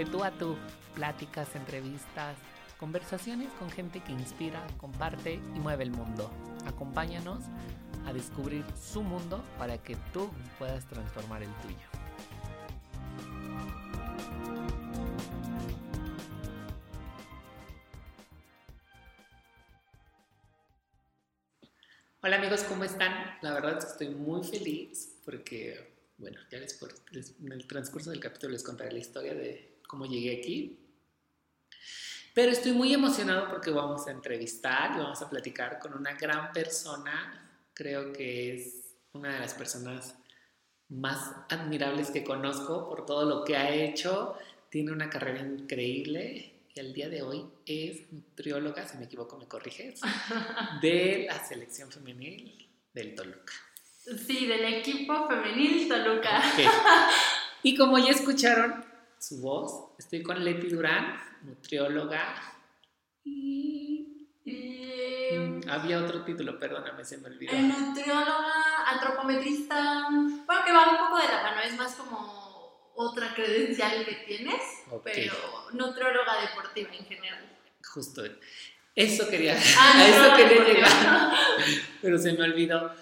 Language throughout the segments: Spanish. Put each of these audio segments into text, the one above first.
de tú a tú, pláticas, entrevistas, conversaciones con gente que inspira, comparte y mueve el mundo. Acompáñanos a descubrir su mundo para que tú puedas transformar el tuyo. Hola amigos, ¿cómo están? La verdad es que estoy muy feliz porque, bueno, ya les, en el transcurso del capítulo les contaré la historia de cómo llegué aquí. Pero estoy muy emocionado porque vamos a entrevistar y vamos a platicar con una gran persona. Creo que es una de las personas más admirables que conozco por todo lo que ha hecho. Tiene una carrera increíble y el día de hoy es nutrióloga, si me equivoco me corriges, de la selección femenil del Toluca. Sí, del equipo femenil Toluca. Y como ya escucharon su voz, estoy con Leti Durán, nutrióloga y... Mm, había otro título, perdóname, se me olvidó. nutrióloga, antropometrista, bueno, que va un poco de la mano, es más como otra credencial que tienes, pero nutrióloga deportiva en general. Justo. Eso quería, ah, a eso quería llegar, pero se me olvidó.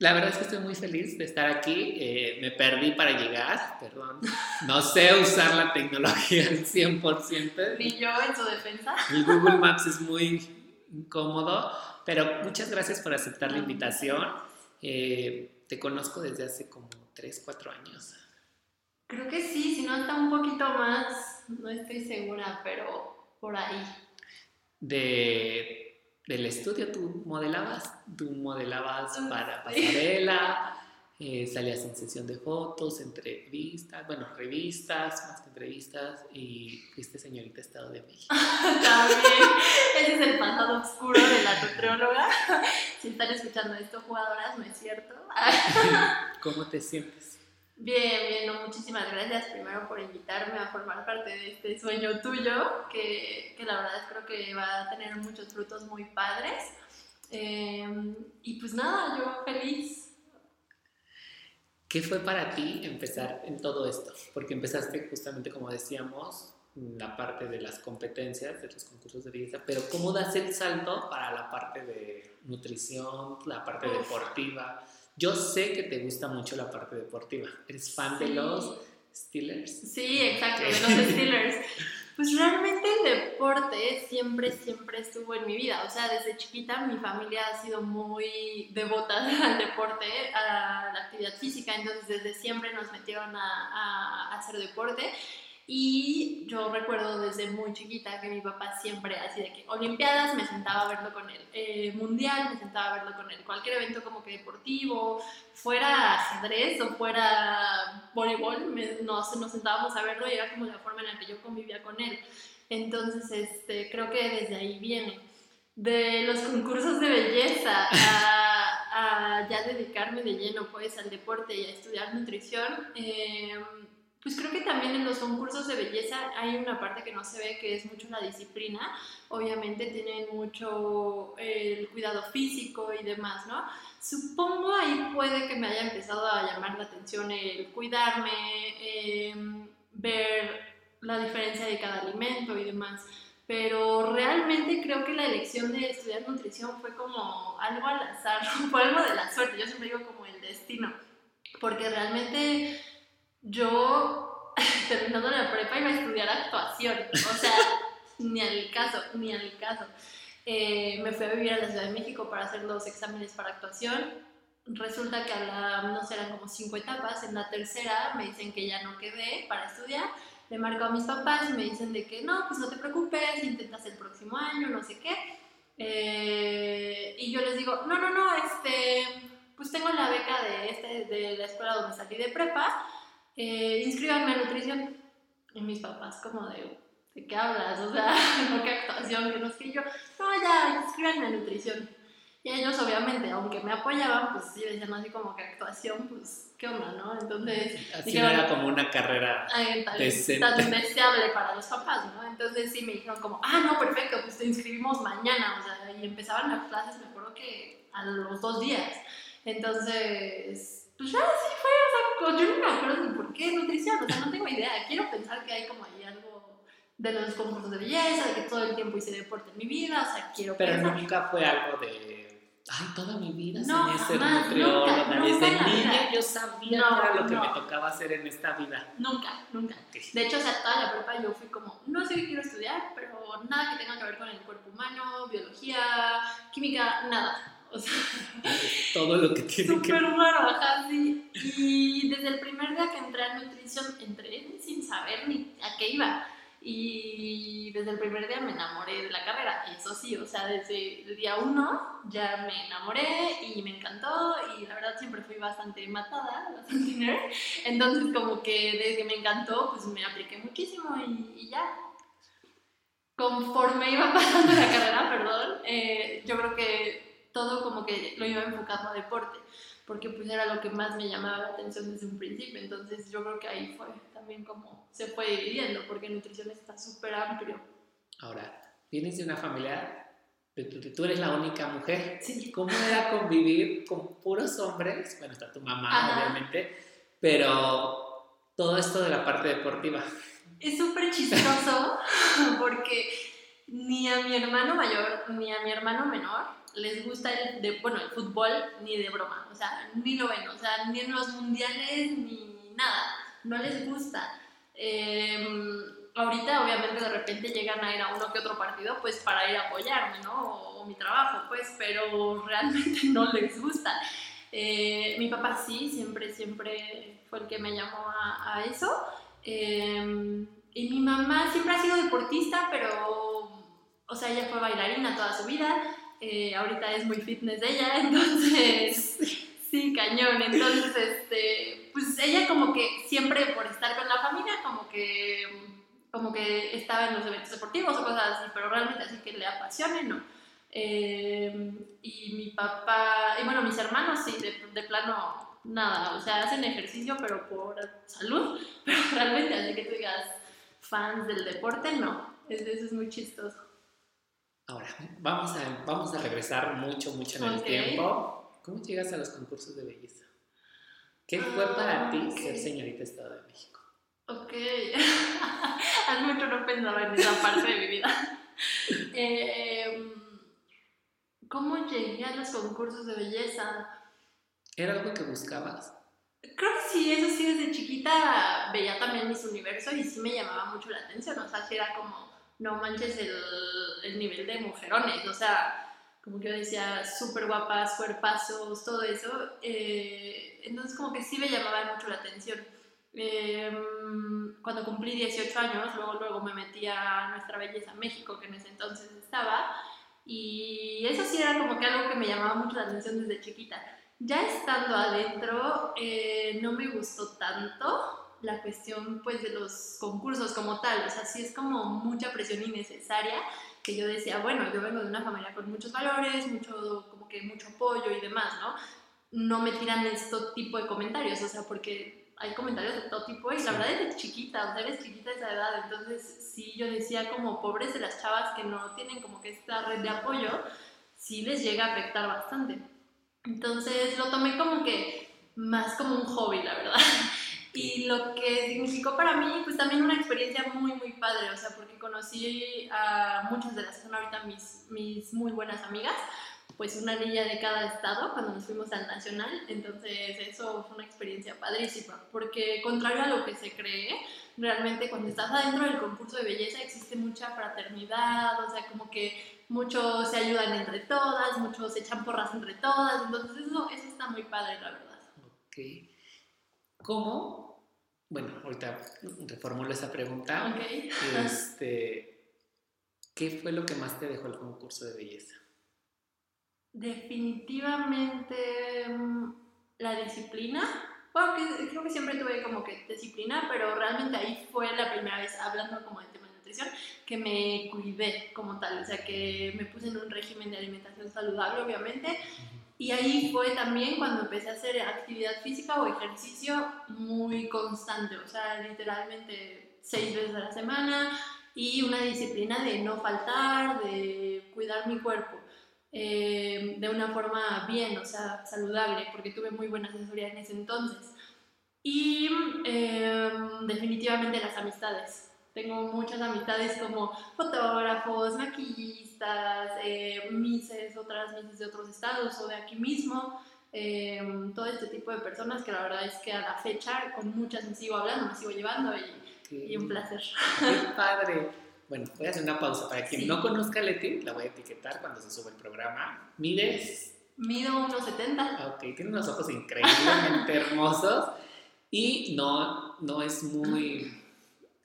La verdad es que estoy muy feliz de estar aquí. Eh, me perdí para llegar, perdón. No sé usar la tecnología al 100%. Ni yo en su defensa. El Google Maps es muy incómodo, pero muchas gracias por aceptar la invitación. Eh, te conozco desde hace como 3, 4 años. Creo que sí, si no está un poquito más, no estoy segura, pero por ahí. De, del estudio, ¿tú modelabas? ¿Tú modelabas para pasarela? Eh, salías en sesión de fotos, entrevistas, bueno, revistas, más que entrevistas, y fuiste señorita Estado de México. También, ese es el pasado oscuro de la nutrióloga. si están escuchando esto, jugadoras, no es cierto. ¿Cómo te sientes? Bien, bien, muchísimas gracias primero por invitarme a formar parte de este sueño tuyo, que, que la verdad creo que va a tener muchos frutos muy padres. Em, y pues nada, yo feliz. ¿Qué fue para ti empezar en todo esto? Porque empezaste justamente, como decíamos, la parte de las competencias, de los concursos de belleza, pero ¿cómo das el salto para la parte de nutrición, la parte deportiva? Yo sé que te gusta mucho la parte deportiva. ¿Eres fan de los Steelers? Sí, exacto, de los Steelers. Pues realmente el deporte siempre, siempre estuvo en mi vida. O sea, desde chiquita mi familia ha sido muy devota al deporte, a la actividad física. Entonces, desde siempre nos metieron a, a hacer deporte. Y yo recuerdo desde muy chiquita que mi papá siempre, así de que Olimpiadas, me sentaba a verlo con él, eh, Mundial, me sentaba a verlo con él, cualquier evento como que deportivo, fuera ajedrez o fuera voleibol, nos, nos sentábamos a verlo y era como la forma en la que yo convivía con él. Entonces, este, creo que desde ahí viene. De los concursos de belleza a, a ya dedicarme de lleno pues al deporte y a estudiar nutrición. Eh, pues creo que también en los concursos de belleza hay una parte que no se ve, que es mucho la disciplina. Obviamente tienen mucho el cuidado físico y demás, ¿no? Supongo ahí puede que me haya empezado a llamar la atención el cuidarme, em, ver la diferencia de cada alimento y demás. Pero realmente creo que la elección de estudiar nutrición fue como algo al azar, fue algo de la suerte. Yo siempre digo como el destino. Porque realmente yo, terminando la prepa, iba a estudiar actuación. O sea, ni al caso, ni al caso. Eh, me fui a vivir a la Ciudad de México para hacer los exámenes para actuación. Resulta que a la, no sé, eran como cinco etapas. En la tercera me dicen que ya no quedé para estudiar. Le marco a mis papás y me dicen de que no, pues no te preocupes, intentas el próximo año, no sé qué. Eh, y yo les digo, no, no, no, este, pues tengo la beca de, este, de la escuela donde salí de prepa eh, inscríbanme a nutrición. Y mis papás como de, ¿de qué hablas? O sea, no qué actuación, que no yo, no, ya, inscríbanme a nutrición. Y ellos obviamente, aunque me apoyaban, pues sí decían así como que actuación, pues, ¿qué onda, no? Entonces... Así no era como una carrera tan, deseable para los papás, ¿no? Entonces sí me dijeron como, ah, no, perfecto, pues te inscribimos mañana, o sea, y empezaban las clases, me acuerdo que a los dos días. Entonces, pues ya sí fue, yo no me acuerdo ni por qué nutrición, o sea, no tengo idea. Quiero pensar que hay como ahí algo de los concursos de belleza, de que todo el tiempo hice deporte en mi vida, o sea, quiero Pero pensar. nunca fue algo de, ay, toda mi vida No, soñé ser nutrióloga. nunca, nunca Desde la niña yo sabía No, que era lo que no. me tocaba hacer en esta vida. Nunca, nunca. De hecho, o sea, toda la prepa yo fui como, no sé qué quiero estudiar, pero nada que tenga que ver con el cuerpo humano, biología, química, nada. O sea, Todo lo que tiene que súper raro, ajá, sí. Y desde el primer día que entré a nutrición, entré sin saber ni a qué iba. Y desde el primer día me enamoré de la carrera, eso sí, o sea, desde el día uno ya me enamoré y me encantó y la verdad siempre fui bastante matada, bastante nerd, entonces como que desde que me encantó pues me apliqué muchísimo y, y ya. Conforme iba pasando la carrera, perdón, eh, yo creo que todo como que lo iba enfocando a deporte porque pues era lo que más me llamaba la atención desde un principio, entonces yo creo que ahí fue también como se fue dividiendo, porque nutrición está súper amplio. Ahora, vienes de una familia, tú eres la única mujer. Sí. ¿Cómo era convivir con puros hombres? Bueno, está tu mamá, Ajá. obviamente, pero todo esto de la parte deportiva. Es súper chistoso porque ni a mi hermano mayor ni a mi hermano menor les gusta el, de, bueno, el fútbol ni de broma, o sea, ni lo ven, o sea, ni en los mundiales ni nada, no les gusta. Eh, ahorita obviamente de repente llegan a ir a uno que otro partido pues para ir a apoyarme, ¿no? O, mi trabajo, pues, pero realmente no les gusta. Eh, mi papá sí, siempre, siempre fue el que me llamó a, eso. Eh, y mi mamá siempre ha sido deportista, pero, o sea, ella fue bailarina toda su vida. Eh, ahorita es muy fitness ella, entonces, sí, cañón. Entonces, este, pues ella como que siempre por estar con la familia, como que, como que estaba en los eventos deportivos o cosas así, pero realmente así que le apasione, no. Eh, y mi papá, y bueno, mis hermanos sí, de, de plano, nada, o sea, hacen ejercicio, pero por salud, pero realmente así que tú digas fans del deporte, no, es, eso es muy chistoso. Ahora, vamos a, vamos a regresar mucho, mucho en el Ok. tiempo. ¿Cómo llegas a los concursos de belleza? ¿Qué fue para Ah, ti ok. ser señorita Estado de México? Ok, hace mucho no pensaba en esa parte de mi vida. Eh, ¿Cómo llegué a los concursos de belleza? ¿Era algo que buscabas? Creo que sí, eso sí, desde chiquita veía también mis universos y sí me llamaba mucho la atención, o sea, sí era como, no manches el, el nivel de mujerones, o sea, como que yo decía, súper guapas, cuerpazos, todo eso, eh, entonces como que sí me llamaba mucho la atención. Eh, cuando cumplí 18 años, luego, luego me metí a Nuestra Belleza México, que en ese entonces estaba, y eso sí era como que algo que me llamaba mucho la atención desde chiquita. Ya estando adentro, eh, no me gustó tanto la cuestión pues de los concursos como tal, o sea, sí es como mucha presión innecesaria que yo decía, bueno, yo vengo de una familia con muchos valores, mucho, como que mucho apoyo y demás, ¿no? No me tiran este tipo de comentarios, o sea, porque hay comentarios de todo tipo y la verdad eres chiquita, o sea, eres chiquita a esa edad, entonces sí yo decía como pobres de las chavas que no tienen como que esta red de apoyo, sí les llega a afectar bastante. Entonces lo tomé como que más como un hobby, la verdad. Y lo que significó para mí, pues también una experiencia muy, muy padre, o sea, porque conocí a muchas de las que son ahorita mis, mis muy buenas amigas, pues una niña de cada estado cuando nos fuimos al nacional, entonces eso fue una experiencia padrísima, porque contrario a lo que se cree, realmente cuando estás adentro del concurso de belleza existe mucha fraternidad, o sea, como que muchos se ayudan entre todas, muchos se echan porras entre todas, entonces eso, eso está muy padre, la verdad. Ok. ¿Cómo? Bueno, ahorita reformulo esa pregunta. Este, ¿Qué fue lo que más te dejó el concurso de belleza? Definitivamente mm, la disciplina. Bueno, que- creo que siempre tuve como que disciplina, pero realmente ahí fue la primera vez hablando como de tema de nutrición que me cuidé como tal, o sea que me puse en un régimen de alimentación saludable, obviamente, y ahí fue también cuando empecé a hacer actividad física o ejercicio muy constante, o sea, literalmente seis veces a la semana y una disciplina de no faltar, de cuidar mi cuerpo eh, de una forma bien, o sea, saludable, porque tuve muy buena asesoría en ese entonces. Y em, definitivamente las amistades. Tengo muchas amistades como fotógrafos, maquillistas, eh, mises, otras mises de otros estados o de aquí mismo. Em, todo este tipo de personas que la verdad es que a la fecha con muchas me sigo hablando, me sigo llevando y, y un placer. Qué padre. Bueno, voy a hacer una pausa. Para quien no conozca a Leti, la voy a etiquetar cuando se sube el programa. ¿Mides? Mido 1,70. Ok, tiene unos ojos increíblemente hermosos y no, no es muy,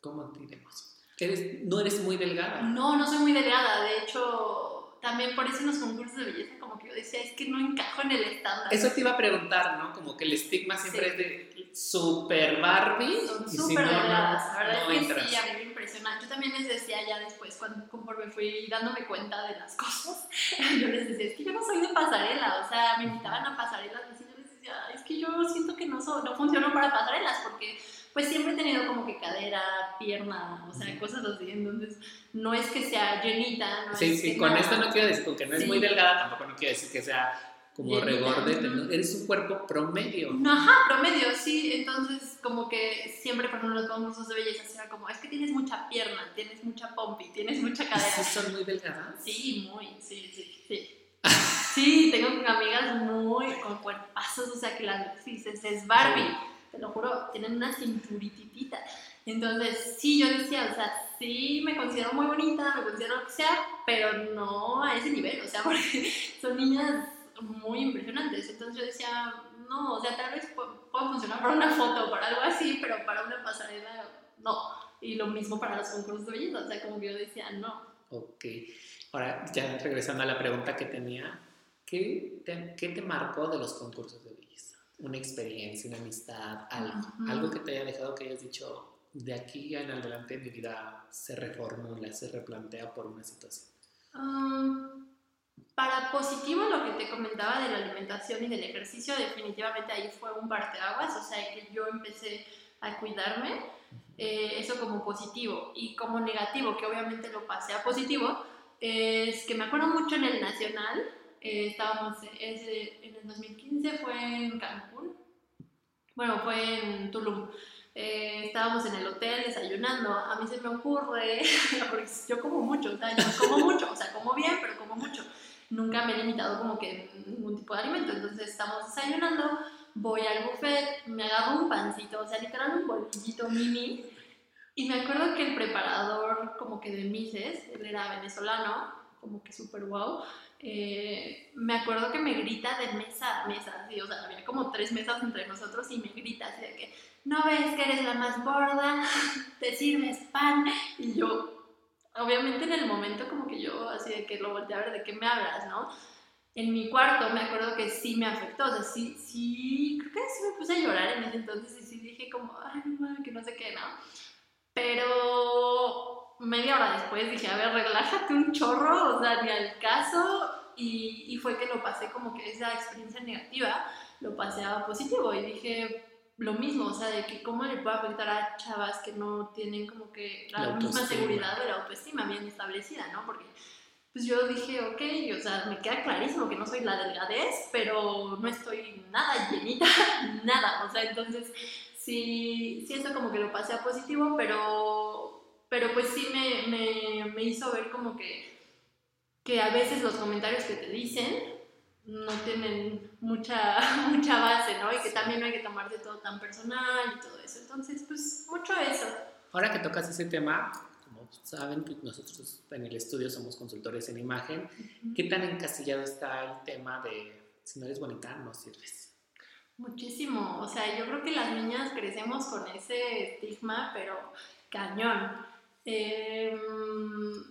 ¿cómo diremos? Eres, no eres muy delgada. No, no soy muy delgada. De hecho, también por eso en los concursos de belleza como que yo decía, es que no encajo en el estándar. Eso te iba a preguntar, ¿no? Como que el estigma siempre es de super Barbie. Son súper delgadas. la verdad es que sí, a mí me impresiona. Yo también les decía ya después, cuando, conforme fui dándome cuenta de las cosas, yo les decía, es que yo no soy de pasarela. O sea, me invitaban a pasarelas así es que yo siento que no, no funciono para pasarelas porque pues siempre he tenido como que cadera, pierna, o sea, cosas así, entonces no es que sea llenita. No sí, es sí, con esto no quiero decir, que no es muy delgada, tampoco no quiero decir que sea como regorde, eres un cuerpo promedio. Ajá, promedio, sí, entonces como que siempre por ejemplo los concursos de belleza era como, es que tienes mucha pierna, tienes mucha pompi, tienes mucha cadera. ¿Sí son muy delgadas? Sí, muy, sí, sí, sí. Sí, tengo amigas muy con cuerpazos, o sea, que las dices, es Barbie, te lo juro, tienen una cinturititita. Entonces, sí, yo decía, o sea, sí me considero muy bonita, me considero lo que sea, pero no a ese nivel, o sea, porque son niñas muy impresionantes. Entonces yo decía, no, o sea, tal vez pueda funcionar para una foto o para algo así, pero para una pasarela, no. Y lo mismo para los concursos de belleza, o sea, como que yo decía, no. Ok. Ahora, ya regresando a la pregunta que tenía, ¿qué te, qué te marcó de los concursos? Una experiencia, una amistad, algo, algo que te haya dejado que hayas dicho, de aquí en adelante mi vida se reformula, se replantea por una situación. Um, para positivo, lo que te comentaba de la alimentación y del ejercicio, definitivamente ahí fue un parteaguas, o sea, que yo empecé a cuidarme, eh, eso como positivo. Y como negativo, que obviamente lo pasé a positivo, es que me acuerdo mucho en el Nacional, eh, estábamos, en el 2015 fue en Cancún, bueno, fue en Tulum. Eh, estábamos en el hotel desayunando, a mí se me ocurre, porque yo como mucho, o sea, yo como mucho, o sea, como bien, pero como mucho. Nunca me he limitado como que ningún tipo de alimento, entonces estamos desayunando, voy al buffet, me agarro un pancito, o sea, literal un bolillito mini, y me acuerdo que el preparador como que de Mises, él era venezolano, como que súper wow, eh, me acuerdo que me grita de mesa a mesa, o sea, había como tres mesas entre nosotros y me grita así de que, no ves que eres la más gorda, te sirves pan, y yo, obviamente en el momento como que yo así de que lo volteé a ver, ¿de qué me hablas, no? En mi cuarto me acuerdo que sí me afectó, o sea, sí, sí, creo que sí me puse a llorar en ese entonces y sí dije como, ay, no, que no sé qué, ¿no? Pero media hora después dije, a ver, relájate un chorro, o sea, ni al caso. Y, y fue que lo pasé como que esa experiencia negativa lo pasé a positivo y dije lo mismo, o sea, de que cómo le puede afectar a chavas que no tienen como que la, misma seguridad o la autoestima bien establecida, ¿no? Porque pues yo dije, ok, o sea, me queda clarísimo que no soy la delgadez, pero no estoy nada llenita, nada, o sea, entonces sí, sí, eso como que lo pasé a positivo, pero, pero pues sí me, me, me hizo ver como que, que a veces los comentarios que te dicen no tienen mucha, mucha base, ¿no? Y que también no hay que tomarse todo tan personal y todo eso. Entonces, pues mucho eso. Ahora que tocas ese tema, como saben, nosotros en el estudio somos consultores en imagen. ¿Qué tan encasillado está el tema de si no eres bonita, no sirves? Muchísimo, o sea, yo creo que las niñas crecemos con ese estigma, pero cañón. Em,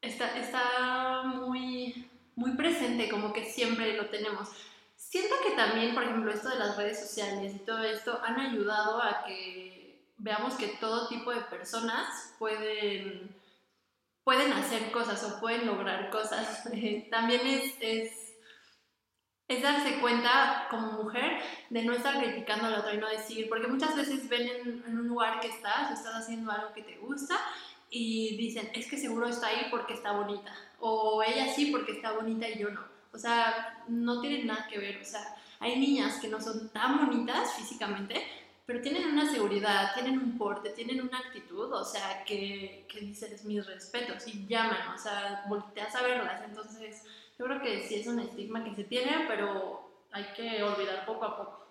está, está muy, muy presente, como que siempre lo tenemos. Siento que también, por ejemplo, esto de las redes sociales y todo esto han ayudado a que veamos que todo tipo de personas pueden, pueden hacer cosas o pueden lograr cosas. también es, es es darse cuenta como mujer de no estar criticando a la otra y no decir, porque muchas veces ven en, un lugar que estás, estás haciendo algo que te gusta y dicen, es que seguro está ahí porque está bonita, o ella sí porque está bonita y yo no. O sea, no tiene nada que ver, o sea, hay niñas que no son tan bonitas físicamente, pero tienen una seguridad, tienen un porte, tienen una actitud, o sea, que, que dices mis respetos y llaman, o sea, volteas a verlas. Entonces, yo creo que sí es un estigma que se tiene, pero hay que olvidar poco a poco.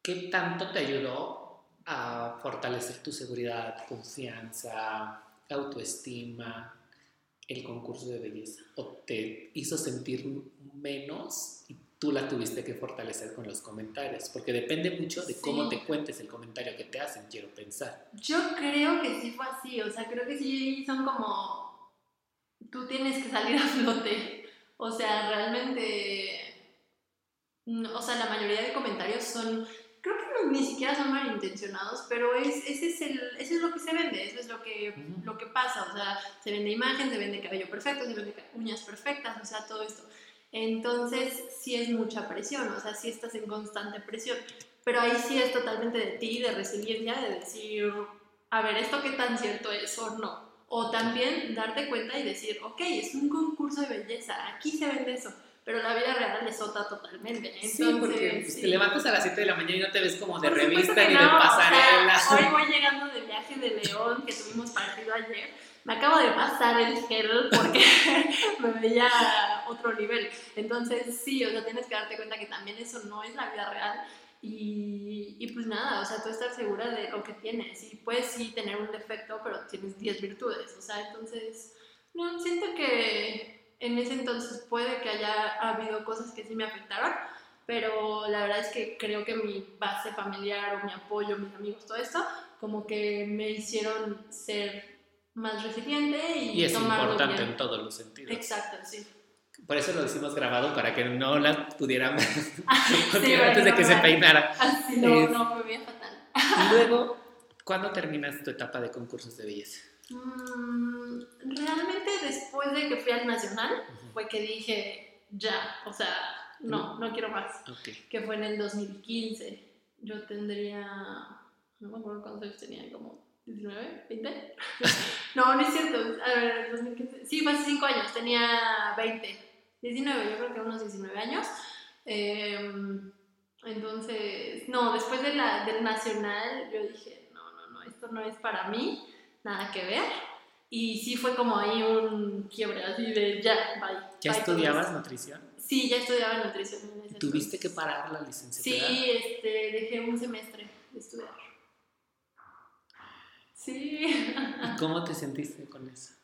¿Qué tanto te ayudó a fortalecer tu seguridad, confianza, autoestima, el concurso de belleza? ¿O te hizo sentir menos y tú la tuviste que fortalecer con los comentarios? Porque depende mucho de cómo Sí. te cuentes el comentario que te hacen, quiero pensar. Yo creo que sí fue así, o sea, creo que sí son como, tú tienes que salir a flote, o sea, realmente, no, o sea, la mayoría de comentarios son, creo que no- ni siquiera son malintencionados, pero es, ese, es el, eso es lo que se vende, eso es lo que, Ujú. lo que pasa, o sea, se vende imagen, se vende cabello perfecto, se vende uñas perfectas, o sea, todo esto. Entonces, sí es mucha presión, o sea, sí estás en constante presión. Pero ahí sí es totalmente de ti, de resiliencia, de decir, a ver, ¿esto qué tan cierto es o no? O también darte cuenta y decir, ok, es un concurso de belleza, aquí se vende eso, pero la vida real es otra totalmente. Entonces, sí, porque pues, sí. te levantas a las 7 de la mañana y no te ves como de Por revista ni no, de o sea, pasarela. hoy voy llegando de viaje de León, que tuvimos partido ayer. Me acabo de pasar el gel porque me veía a otro nivel. Entonces, sí, o sea, tienes que darte cuenta que también eso no es la vida real. Y, y pues nada, o sea, tú estar segura de lo que tienes. Y puedes sí tener un defecto, pero tienes 10 virtudes. O sea, entonces, no, siento que en ese entonces puede que haya habido cosas que sí me afectaron, pero la verdad es que creo que mi base familiar o mi apoyo, mis amigos, todo esto, como que me hicieron ser más resiliente y, Y es tomarlo importante bien. en todos los sentidos. Exacto, sí. Por eso lo hicimos grabado, para que no la pudieran ver porque Sí, antes de que se peinara. Así no, Es- no, me veía fatal. Y luego, ¿cuándo terminas tu etapa de concursos de belleza? Mm, realmente después de que fui al Nacional fue que dije, ya, o sea, no, no quiero más. Ok. Que fue en el 2015. Yo tendría, no me acuerdo cuántos años tenía, como 19, 20. no, no es cierto. A ver, 2015. Sí, fue hace 5 años, tenía 20. 19, yo creo que unos 19 años. Em, entonces, no, después de la, del Nacional, yo dije, no, no, no, esto no es para mí, nada que ver. Y sí fue como ahí un quiebre, así de ya, bye. ¿Ya bye, estudiabas nutrición? Sí, ya estudiaba nutrición en ese ¿Tuviste que parar la licenciatura? Sí, este, dejé un semestre de estudiar. Sí. ¿Y cómo te sentiste con eso?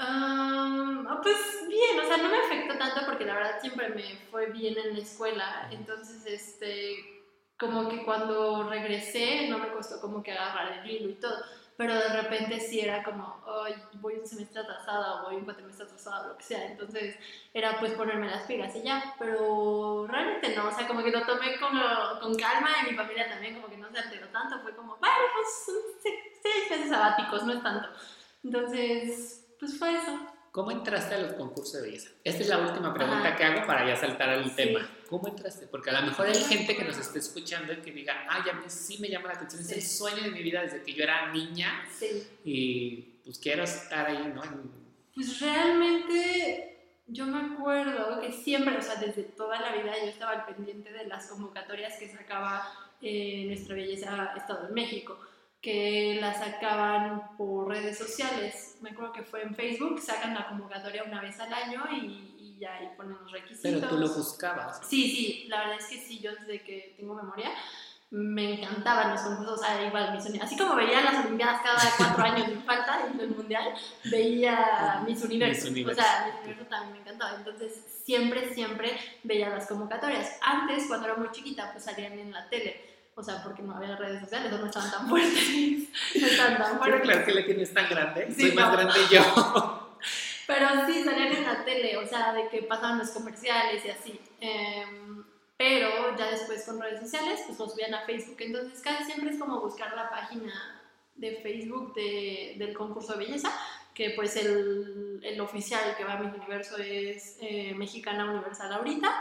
Ah, pues bien, o sea, no me afectó tanto porque la verdad siempre me fue bien en la escuela. Entonces, este, como que cuando regresé no me costó como que agarrar el hilo y todo. Pero de repente sí era como, ay, voy un semestre atrasada o voy un cuatrimestre atrasada lo que sea. Entonces era pues ponerme las pilas y ya. Pero realmente no, o sea, como que lo tomé con, con calma y mi familia también como que no se alteró tanto. Fue como, vale, pues seis meses sabáticos, no es tanto. Entonces, pues fue eso. ¿Cómo entraste a los concursos de belleza? Esta es la última pregunta Ajá. que hago para ya saltar al Sí. tema. ¿Cómo entraste? Porque a lo mejor hay gente que nos esté escuchando y que diga, ay, a mí sí me llama la atención, es el Sí. sueño de mi vida desde que yo era niña Sí. y pues quiero estar ahí, ¿no? Pues realmente yo me acuerdo que siempre, o sea, desde toda la vida yo estaba al pendiente de las convocatorias que sacaba eh, Nuestra Belleza Estado de México, que las sacaban por redes sociales. Me acuerdo que fue en Facebook, sacan la convocatoria una vez al año y, y ya ahí ponen los requisitos. Pero tú lo buscabas. Sí, sí, la verdad es que sí, yo desde que tengo memoria me encantaban los concursos, o sea, igual mis uni- así como veía las Olimpiadas cada cuatro años sin falta en el Mundial, veía mis universos, Miss Universo. o sea, mis universos también me encantaba, entonces siempre, siempre veía las convocatorias. Antes, cuando era muy chiquita, pues salían en la tele, o sea, porque no había redes sociales, no estaban tan fuertes, no estaban tan Pero fuertes. claro que le tienes tan grande, Sí, soy más grande yo. Pero sí, salían en la tele, o sea, de que pasaban los comerciales y así. Em, pero ya después con redes sociales, pues lo subían a Facebook. Entonces casi siempre es como buscar la página de Facebook de- del concurso de belleza, que pues el, el oficial que va a Miss Universo es eh, Mexicana Universal ahorita,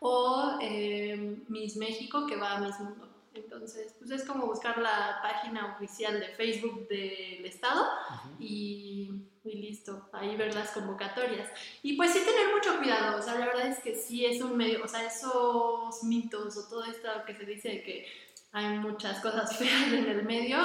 o em, Miss México que va a Miss Mundo. Entonces, pues es como buscar la página oficial de Facebook del estado y, y listo, ahí ver las convocatorias. Y pues sí tener mucho cuidado, o sea, la verdad es que sí es un medio, o sea, esos mitos o todo esto que se dice de que hay muchas cosas feas en el medio,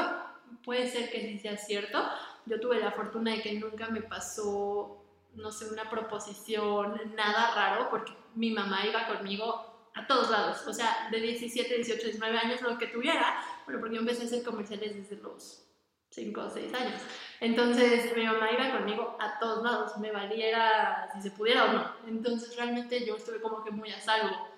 puede ser que sí sea cierto. Yo tuve la fortuna de que nunca me pasó, no sé, una proposición, nada raro, porque mi mamá iba conmigo a todos lados, o sea, de 17, 18, 19 años, lo que tuviera, bueno, porque yo empecé a hacer comerciales desde los 5 o 6 años. Entonces mi mamá iba conmigo a todos lados, me valiera si se pudiera o no. Entonces realmente yo estuve como que muy a salvo.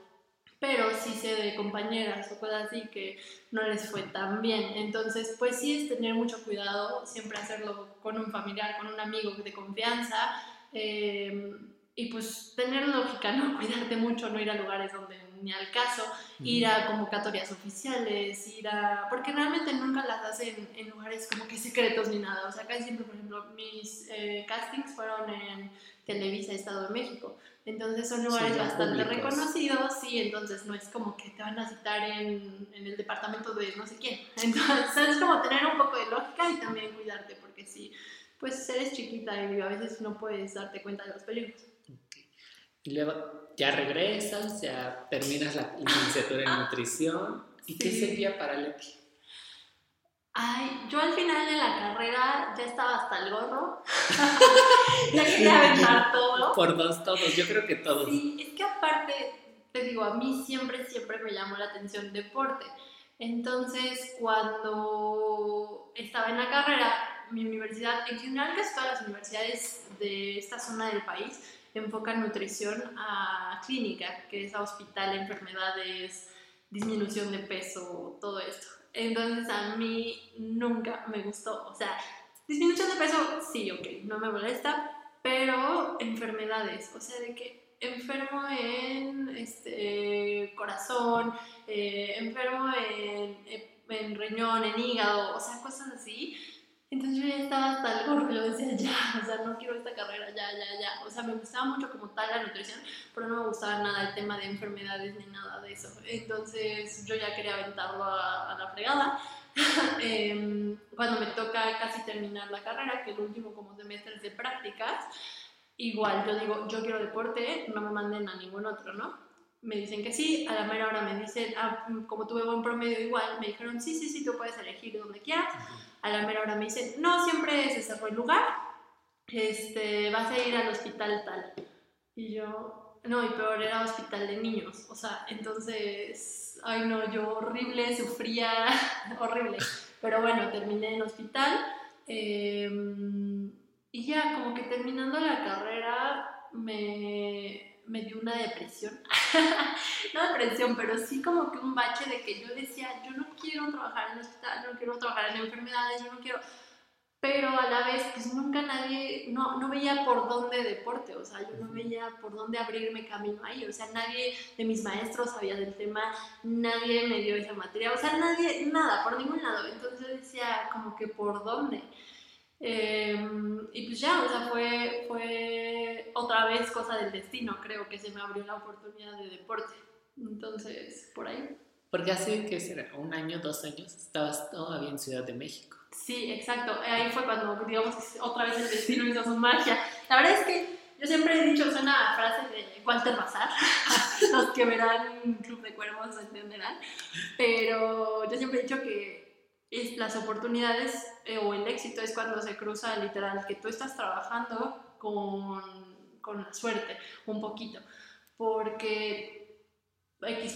Pero sí sé de compañeras o cosas así que no les fue tan bien. Entonces, pues sí es tener mucho cuidado, siempre hacerlo con un familiar, con un amigo de confianza. Eh, y pues tener lógica, ¿no? Cuidarte mucho, no ir a lugares donde ni al caso, ir a convocatorias oficiales, ir a... porque realmente nunca las hacen en lugares como que secretos ni nada, o sea, casi siempre, por ejemplo, mis eh, castings fueron en Televisa, Estado de México, entonces son lugares bastante reconocidos, sí, entonces no es como que te van a citar en, en el departamento de no sé quién, entonces es como tener un poco de lógica y también cuidarte, porque si pues eres chiquita y a veces no puedes darte cuenta de los peligros. Y luego ya regresas, ya terminas la licenciatura en nutrición. ¿Y qué sería para Leti? Ay, yo al final de la carrera ya estaba hasta el gorro. ya quería aventar todo. Por dos todos, yo creo que todos. Sí, es que aparte, te digo, a mí siempre, siempre me llamó la atención deporte. Entonces, cuando estaba en la carrera, mi universidad, en general casi todas las universidades de esta zona del país, enfoca nutrición a clínica, que es a hospital, enfermedades, disminución de peso, todo esto. Entonces a mí nunca me gustó, o sea, disminución de peso, sí, ok, no me molesta, pero enfermedades, o sea, de que enfermo en este, corazón, eh, enfermo en, en riñón, en hígado, o sea, cosas así entonces yo ya estaba hasta el gorro, yo decía, ya, o sea, no quiero esta carrera, ya, ya, ya. O sea, me gustaba mucho como tal la nutrición, pero no me gustaba nada el tema de enfermedades ni nada de eso. Entonces yo ya quería aventarlo a, la fregada. Em, cuando me toca casi terminar la carrera, que el último como semestre es de prácticas, igual yo digo, yo quiero deporte, no me manden a ningún otro, ¿no? me dicen que sí, a la mera hora me dicen, ah, como tuve buen promedio igual, me dijeron, sí, sí, sí, tú puedes elegir donde quieras. A la mera hora me dicen, no, siempre se cerró el lugar, este, vas a ir al hospital tal. Y yo, no, y peor, era hospital de niños, o sea, entonces, ay no, yo horrible, sufría, horrible. Pero bueno, terminé en hospital. Em, y ya, como que terminando la carrera, me me dio una depresión. no depresión, pero sí como que un bache de que yo decía, yo no quiero trabajar en el hospital, no quiero trabajar en enfermedades, yo no quiero... Pero a la vez, pues nunca nadie, no, no veía por dónde deporte, o sea, yo no veía por dónde abrirme camino ahí, o sea, nadie de mis maestros sabía del tema, nadie me dio esa materia, o sea, nadie, nada, por ningún lado. Entonces yo decía, como que por dónde. Em, y pues ya, o sea, fue, fue otra vez cosa del destino, creo que se me abrió la oportunidad de deporte. Entonces, por ahí. Porque hace, ¿qué será? ¿Un año, dos años? Estabas todavía en Ciudad de México. Sí, exacto. Ahí fue cuando, digamos, otra vez el destino hizo su magia. La verdad es que yo siempre he dicho, suena a frase de Walter Bazar, los que verán Club de Cuervos entenderán, pero yo siempre he dicho que es las oportunidades eh, o el éxito es cuando se cruza literal que tú estás trabajando con, con la suerte un poquito. Porque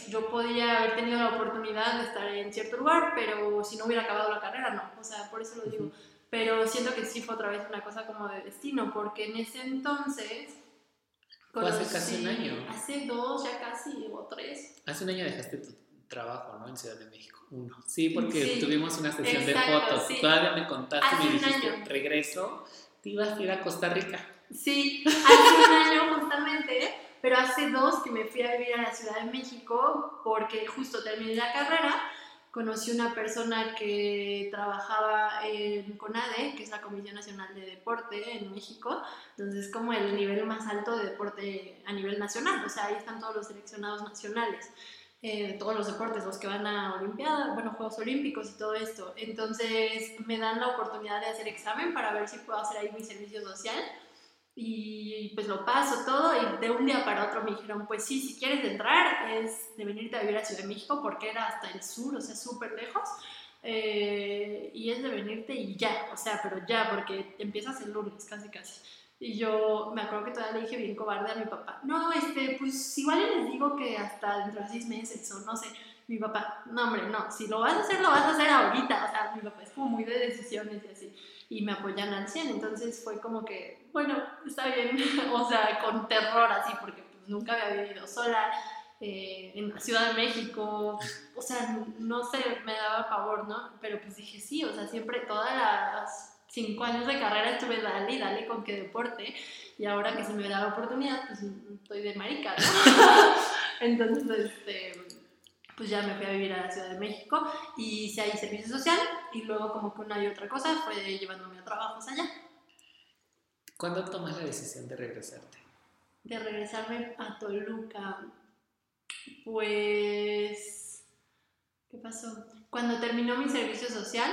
yo podía haber tenido la oportunidad de estar en cierto lugar pero si no hubiera acabado la carrera no. O sea por eso lo digo. Pero siento que sí fue otra vez una cosa como de destino porque en ese entonces hace casi un año. hace dos ya casi o tres. Hace un año dejaste tu trabajo no en Ciudad de México uno. Sí, porque tuvimos una sesión de fotos. Todavía me contaste, me dijiste, regreso, te ibas a ir a Costa Rica. Sí, hace un año justamente, pero hace dos que me fui a vivir a la Ciudad de México porque justo terminé la carrera, conocí una persona que trabajaba en CONADE, que es la Comisión Nacional de Deporte en México, entonces es como el nivel más alto de deporte a nivel nacional, o sea, ahí están todos los seleccionados nacionales. Todos los deportes, los que van a Olimpiadas, bueno, Juegos Olímpicos y todo esto. Entonces me dan la oportunidad de hacer examen para ver si puedo hacer ahí mi servicio social. Y pues lo paso todo y de un día para otro me dijeron, pues sí, si quieres entrar es de venirte a vivir a Ciudad de México porque era hasta el sur, o sea, súper lejos. Eh, y es de venirte y ya, o sea, pero ya, porque empiezas el lunes, casi, casi. Y yo me acuerdo que todavía le dije bien cobarde a mi papá, no, este, pues igual les digo que hasta dentro de seis meses o no sé. Mi papá, no, hombre, no, si lo vas a hacer, lo vas a hacer ahorita. O sea, mi papá es como muy de decisiones y así. Y me apoyan al 100. Entonces fue como que, bueno, está bien. o sea, con terror así, porque pues, nunca había vivido sola eh, en la Ciudad de México. O sea, no sé, me daba favor, ¿no? Pero pues dije sí, o sea, siempre todas las cinco años de carrera estuve dale y dale con qué deporte y ahora que se me da la oportunidad pues estoy de marica ¿no? entonces este pues ya me fui a vivir a la Ciudad de México y hice ahí servicio social y luego como que una y otra cosa fue llevándome a trabajos allá. ¿Cuándo tomas la decisión de regresarte? De regresarme a Toluca, pues, ¿qué pasó? Cuando terminó mi servicio social,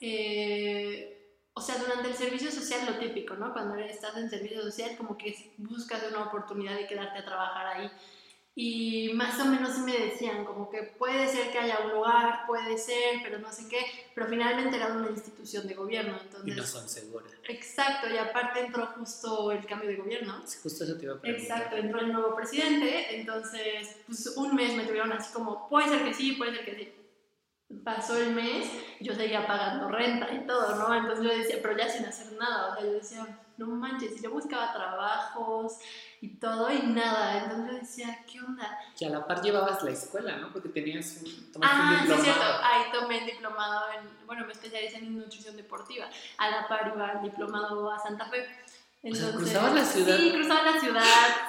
eh, o sea, durante el servicio social lo típico, ¿no? Cuando estás en servicio social como que buscas una oportunidad de quedarte a trabajar ahí y más o menos me decían como que puede ser que haya un lugar, puede ser, pero no sé qué, pero finalmente era una institución de gobierno, entonces... Y no son seguras. Exacto, y aparte entró justo el cambio de gobierno. Justo eso te iba a preguntar. Exacto, entró el nuevo presidente, entonces pues un mes me tuvieron así como, puede ser que sí, puede ser que sí. Pasó el mes, yo seguía pagando renta y todo, ¿no? Entonces yo decía, pero ya sin hacer nada, o sea, yo decía, no manches, y yo buscaba trabajos y todo y nada, entonces yo decía, ¿qué onda? Que a la par llevabas la escuela, ¿no? Porque tenías un, ah, un diplomado. sí, cierto, ahí tomé el diplomado en, bueno, me especialicé en nutrición deportiva, a la par iba el diplomado a Santa Fe. Entonces, o sea, ¿cruzabas la ciudad? Sí, cruzaba la ciudad,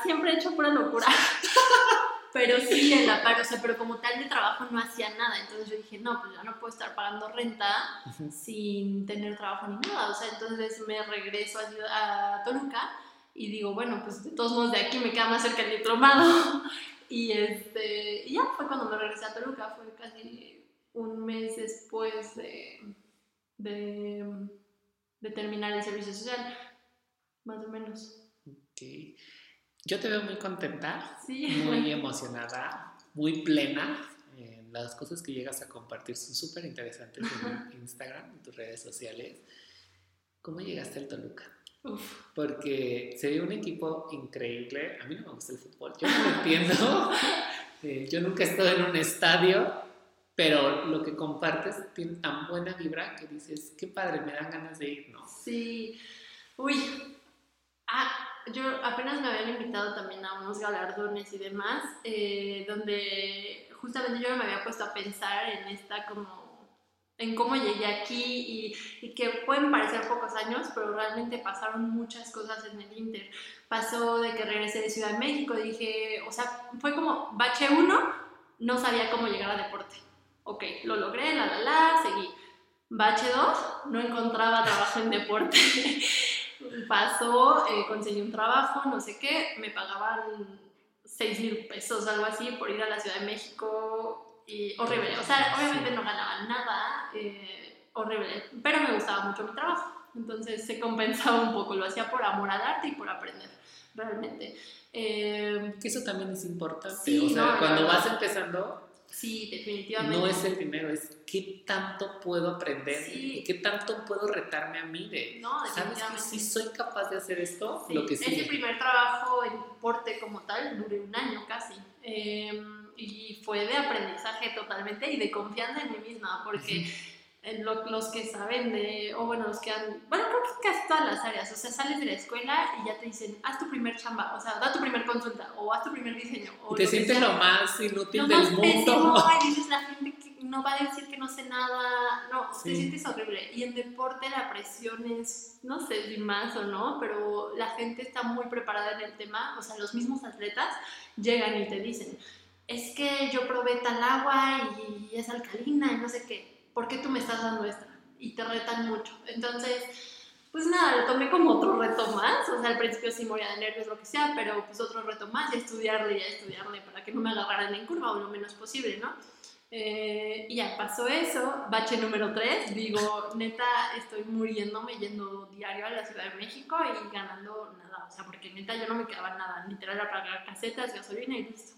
siempre he hecho pura locura. pero sí. en la par, o sea, pero como tal de trabajo no hacía nada, entonces yo dije, no, pues ya no puedo estar pagando renta sin tener trabajo ni nada, o sea, entonces me regreso a, a, Toluca y digo, bueno, pues de todos modos de aquí me queda más cerca el diplomado, y este, y ya fue cuando me regresé a Toluca, fue casi un mes después de, de, de terminar el servicio social, más o menos. Okay. Yo te veo muy contenta, muy emocionada, muy plena. las cosas que llegas a compartir son súper interesantes en Instagram, en tus redes sociales. ¿Cómo llegaste al Toluca? Porque se ve un equipo increíble. A mí no me gusta el fútbol, yo no lo entiendo. Eh, yo nunca he estado en un estadio, pero lo que compartes tiene tan buena vibra que dices, qué padre, me dan ganas de ir, ¿no? Sí. Uy, ah, yo apenas me habían invitado también a unos galardones y demás, eh, donde justamente yo me había puesto a pensar en esta como en cómo llegué aquí y, y, que pueden parecer pocos años, pero realmente pasaron muchas cosas en el Inter. Pasó de que regresé de Ciudad de México, dije, o sea, fue como bache uno, no sabía cómo llegar a deporte. Ok, lo logré, la la la, seguí. Bache 2, no encontraba trabajo en deporte. pasó, eh, conseguí un trabajo, no sé qué, me pagaban 6 mil pesos, algo así, por ir a la Ciudad de México y horrible. O sea, obviamente no ganaba nada, eh, horrible, pero me gustaba mucho mi trabajo. Entonces se compensaba un poco, lo hacía por amor al arte y por aprender, realmente. Eh, que eso también es importante. o sea, cuando vas empezando, Sí, definitivamente. No es el dinero, es qué tanto puedo aprender y qué tanto puedo retarme a mí de, no, ¿sabes que si soy capaz de hacer esto? Lo que Ese primer trabajo en deporte como tal duré un año casi. Em, y fue de aprendizaje totalmente y de confianza en mí misma, porque los que saben de, o bueno, los que han, bueno, creo que casi todas las áreas, o sea, sales de la escuela y ya te dicen, haz tu primer chamba, o sea, da tu primer consulta, o haz tu primer diseño. O te sientes lo más inútil del mundo. Pésimo, y dices, la gente que no va a decir que no sé nada, no, te sientes horrible. Y en deporte la presión es, no sé si más o no, pero la gente está muy preparada en el tema, o sea, los mismos atletas llegan y te dicen, es que yo probé tal agua y es alcalina y no sé qué ¿por qué tú me estás dando esta? Y te retan mucho. Entonces, pues nada, lo tomé como otro reto más. O sea, al principio sí moría de nervios, lo que sea, pero pues otro reto más y estudiarle y estudiarle para que no me agarraran en curva o lo menos posible, ¿no? Eh, y ya pasó eso, bache número 3, digo, neta, estoy muriéndome yendo diario a la Ciudad de México y ganando nada, o sea, porque neta yo no me quedaba nada, literal era pagar casetas, gasolina y listo.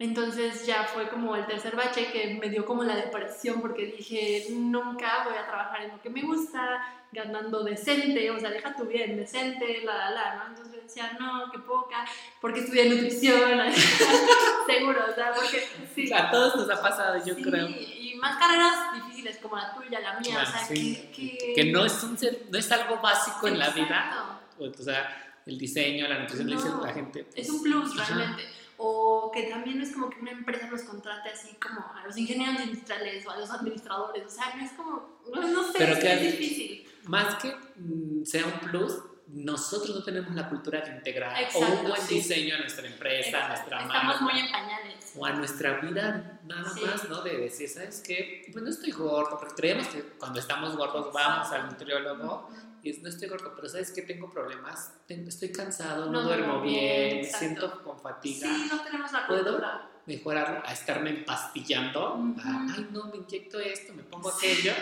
Entonces ya fue como el tercer bache que me dio como la depresión porque dije, nunca voy a trabajar en lo que me gusta, ganando decente, o sea, deja tu bien, decente, la, la, la, ¿no? Entonces yo decía, no, qué poca, porque estudié nutrición, seguro, o sea, porque sí. A todos nos ha pasado, yo Sí, creo. Y más carreras difíciles como la tuya, la mía, o sea, sí. que, que... Que no es, un ser- no es algo básico en la vida. O sea, el diseño, la nutrición, No, la gente. Es un plus Ajá. O que también no es como que una empresa nos contrate así como a los ingenieros industriales o a los administradores. O sea, no es como, no, no sé, Pero es, que- es difícil. Más que mm, sea un plus, nosotros no tenemos la cultura de integrar o un buen sí. diseño a nuestra empresa, a nuestra Estamos marca. muy en pañales. o a nuestra vida nada Sí. más, ¿no? De decir, ¿sabes qué? Pues no estoy gordo, porque creemos que cuando estamos gordos vamos al nutriólogo y es, no estoy gordo, pero ¿sabes qué? Tengo problemas, estoy cansado, no, No duermo bien, bien, siento con fatiga. Sí, no tenemos la ¿Puedo? cultura. Mejorar a estarme empastillando, a, ay no, me inyecto esto, me pongo Sí. aquello,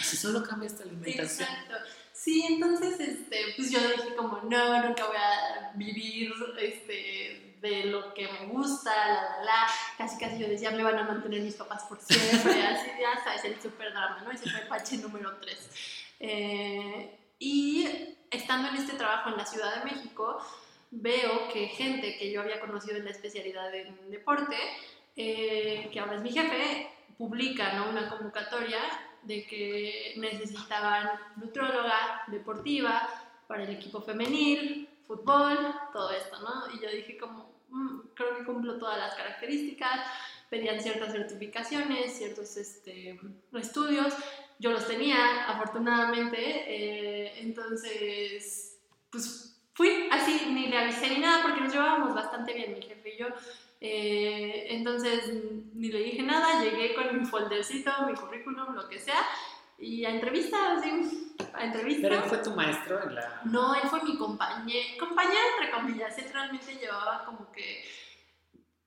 y si solo cambia esta alimentación. Exacto. Sí, entonces, este, pues yo dije como, no, nunca voy a vivir, este, de lo que me gusta, la, la, la. Casi, casi yo decía, me van a mantener mis papás por siempre, así, ya sabes, el super drama, ¿no? Ese fue el bache número 3. Y estando en este trabajo en la Ciudad de México, veo que gente que yo había conocido en la especialidad en deporte, eh, que ahora es mi jefe, publica ¿no? una convocatoria de que necesitaban nutrióloga deportiva para el equipo femenil, fútbol, todo esto, ¿no? Y yo dije como, "Mm, creo que cumplo todas las características, pedían ciertas certificaciones, ciertos este, estudios, yo los tenía, afortunadamente, eh, entonces, pues fui así, ni le avisé ni nada, porque nos llevábamos bastante bien, mi jefe y yo. Eh, entonces, ni le dije nada, llegué con mi foldercito, mi currículum, lo que sea, y a entrevista, así, a entrevista. Pero él fue tu maestro en la... No, él fue mi compañero, compañero entre comillas, él realmente llevaba como que,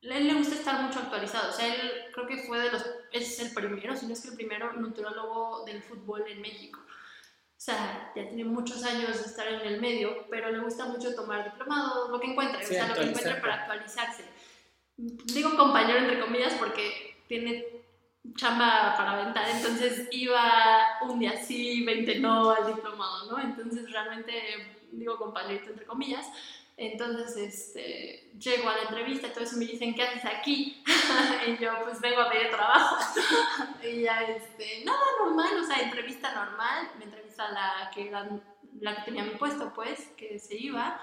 él le gusta estar mucho actualizado, o sea, él creo que fue de los, es el primero, si no es que el primero nutriólogo del fútbol en México. O sea, ya tiene muchos años de estar en el medio, pero le gusta mucho tomar diplomados, lo que encuentre, Sí, o sea, lo que encuentre para actualizarse. Digo compañero entre comillas porque tiene chamba para aventar, entonces iba un día sí, 20 no al diplomado, ¿no? Entonces realmente digo compañerito entre comillas. Entonces, este, llego a la entrevista todo eso me dicen, ¿qué haces aquí? y yo, pues vengo a pedir trabajo. y ya, este, nada, normal, o sea, entrevista normal. Me entrevista la que, era, la que tenía mi puesto, pues, que se iba,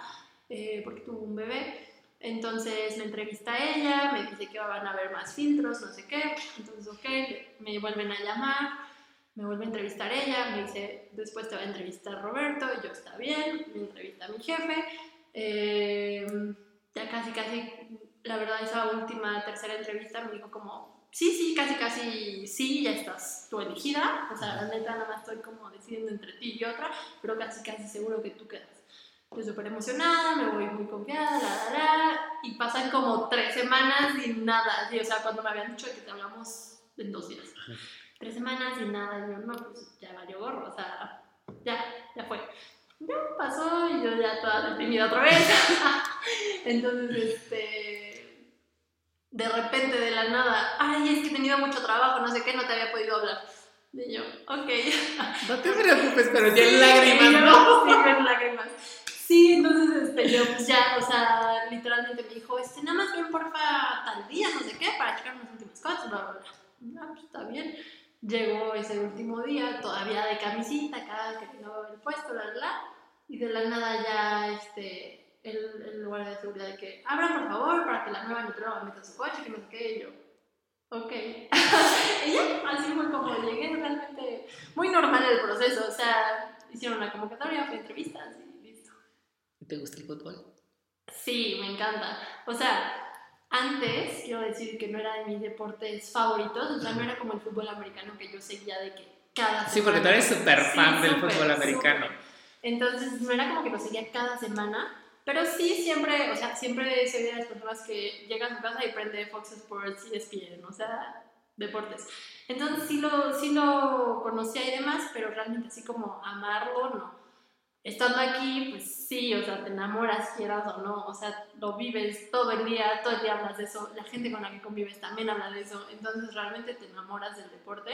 eh, porque tuvo un bebé. Entonces me entrevista a ella, me dice que van a haber más filtros, no sé qué. Entonces, ok, me vuelven a llamar, me vuelve a entrevistar ella, me dice, después te va a entrevistar Roberto, y yo está bien, me entrevista mi jefe. Eh, ya casi, casi, la verdad, esa última, tercera entrevista me dijo como, sí, sí, casi, casi, sí, ya estás tú elegida. O sea, la neta, nada más estoy como decidiendo entre ti y otra, pero casi, casi seguro que tú quedas. Estoy súper emocionada, me voy muy confiada, la, la, la, y pasan como tres semanas y nada, sí, o sea, cuando me habían dicho que te hablamos en dos días. Tres semanas y nada, y yo, no, pues ya valió gorro, o sea, ya, ya fue. Ya pasó y yo ya toda deprimida otra vez. Entonces, este, de repente, de la nada, ay, es que he tenido mucho trabajo, no sé qué, no te había podido hablar. Y yo, ok. No te preocupes, pero ya Sí, en lágrimas, yo, ¿no? Sí, en lágrimas. Sí, entonces este, yo pues ya, o sea, literalmente me dijo, este, nada más ven porfa tal día, no sé qué, para checar unas últimas cosas, bla, bla, bla. Ah, pues está bien. Llegó ese último día, todavía de camisita, acá, que no el puesto, bla, bla. Y de la nada ya, este, el, el lugar de seguridad de que, abran por favor para que la nueva nutrióloga meta su coche, que no sé qué, y yo, ok. ya, así fue como llegué, realmente muy normal el proceso, o sea, hicieron una convocatoria, fue entrevistas y listo. ¿Te gusta el fútbol? Sí, me encanta. O sea, antes quiero decir que no era de mis deportes favoritos, o sea, no era como el fútbol americano que yo seguía de que cada Sí, porque tú eres súper Sí, fan del súper, fútbol americano. súper. Entonces, no era como que lo seguía cada semana, pero sí siempre, o sea, siempre soy de las personas que llega a su casa y prende Fox Sports y ESPN, o sea, deportes. Entonces sí lo, sí lo conocía y demás, pero realmente así como amarlo, no. Estando aquí, pues sí, o sea, te enamoras, quieras o no, o sea, lo vives todo el día, todo el día hablas de eso, la gente con la que convives también habla de eso, entonces realmente te enamoras del deporte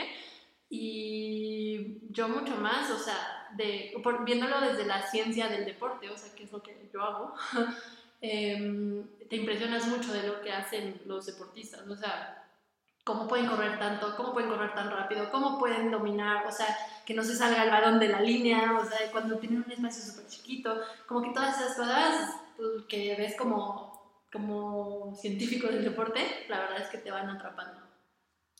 y yo mucho más, o sea, de, viéndolo desde la ciencia del deporte, o sea, que es lo que yo hago, em, te impresionas mucho de lo que hacen los deportistas, o sea, cómo pueden correr tanto, cómo pueden correr tan rápido, cómo pueden dominar, o sea, que no se salga el balón de la línea, o sea, cuando tienen un espacio súper chiquito, como que todas esas cosas que ves como, como científico del deporte, la verdad es que te van atrapando.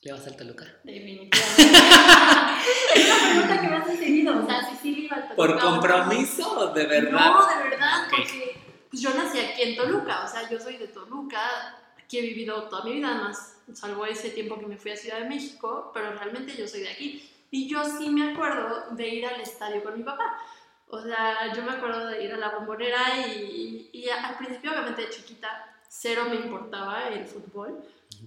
¿Le vas al Toluca? Definitivamente. es una pregunta que me has seguido, o sea, si sí le iba al Toluca. ¿Por compromiso o de verdad? No, de verdad, porque pues, yo nací aquí en Toluca, o sea, yo soy de Toluca, aquí he vivido toda mi vida, más salvo ese tiempo que me fui a Ciudad de México, pero realmente yo soy de aquí. Y yo sí me acuerdo de ir al estadio con mi papá. O sea, yo me acuerdo de ir a la bombonera y, y, al principio, obviamente de chiquita, cero me importaba el fútbol,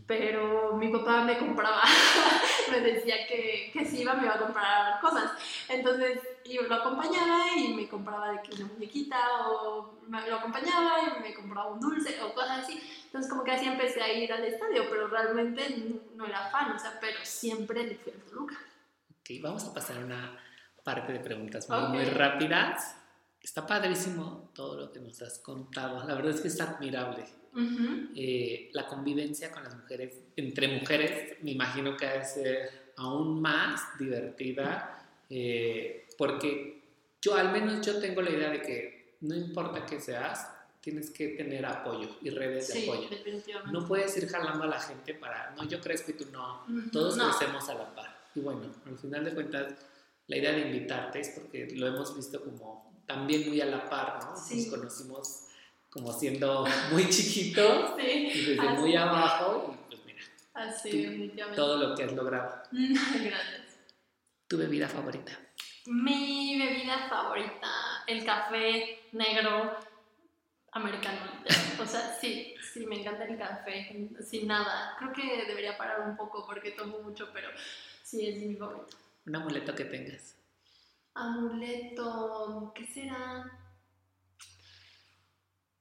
pero mi papá me compraba, me decía que, que si iba me iba a comprar cosas. Entonces yo lo acompañaba y me compraba de que una muñequita o lo acompañaba y me compraba un dulce o cosas así. Entonces como que así empecé a ir al estadio, pero realmente no, era fan, o sea, pero siempre le fui al Toluca. Ok, vamos a pasar a una parte de preguntas muy, muy rápidas. Está padrísimo todo lo que nos has contado. La verdad es que es admirable. Eh, la convivencia con las mujeres, entre mujeres, me imagino que ha de ser aún más divertida, eh, porque yo al menos yo tengo la idea de que no importa qué seas, tienes que tener apoyo y redes de apoyo. No puedes ir jalando a la gente para, no, yo crezco y tú no. Todos crecemos a la par. Y bueno, al final de cuentas, la idea de invitarte es porque lo hemos visto como también muy a la par, ¿no? Nos conocimos como siendo muy chiquitos y desde muy abajo y pues mira. Así, Todo lo que has logrado. Gracias. ¿Tu bebida favorita? Mi bebida favorita, el café negro americano. O sea, sí, sí, me encanta el café, sin nada. Creo que debería parar un poco porque tomo mucho, pero sí, es mi favorito. Un amuleto que tengas. Amuleto, ¿qué será?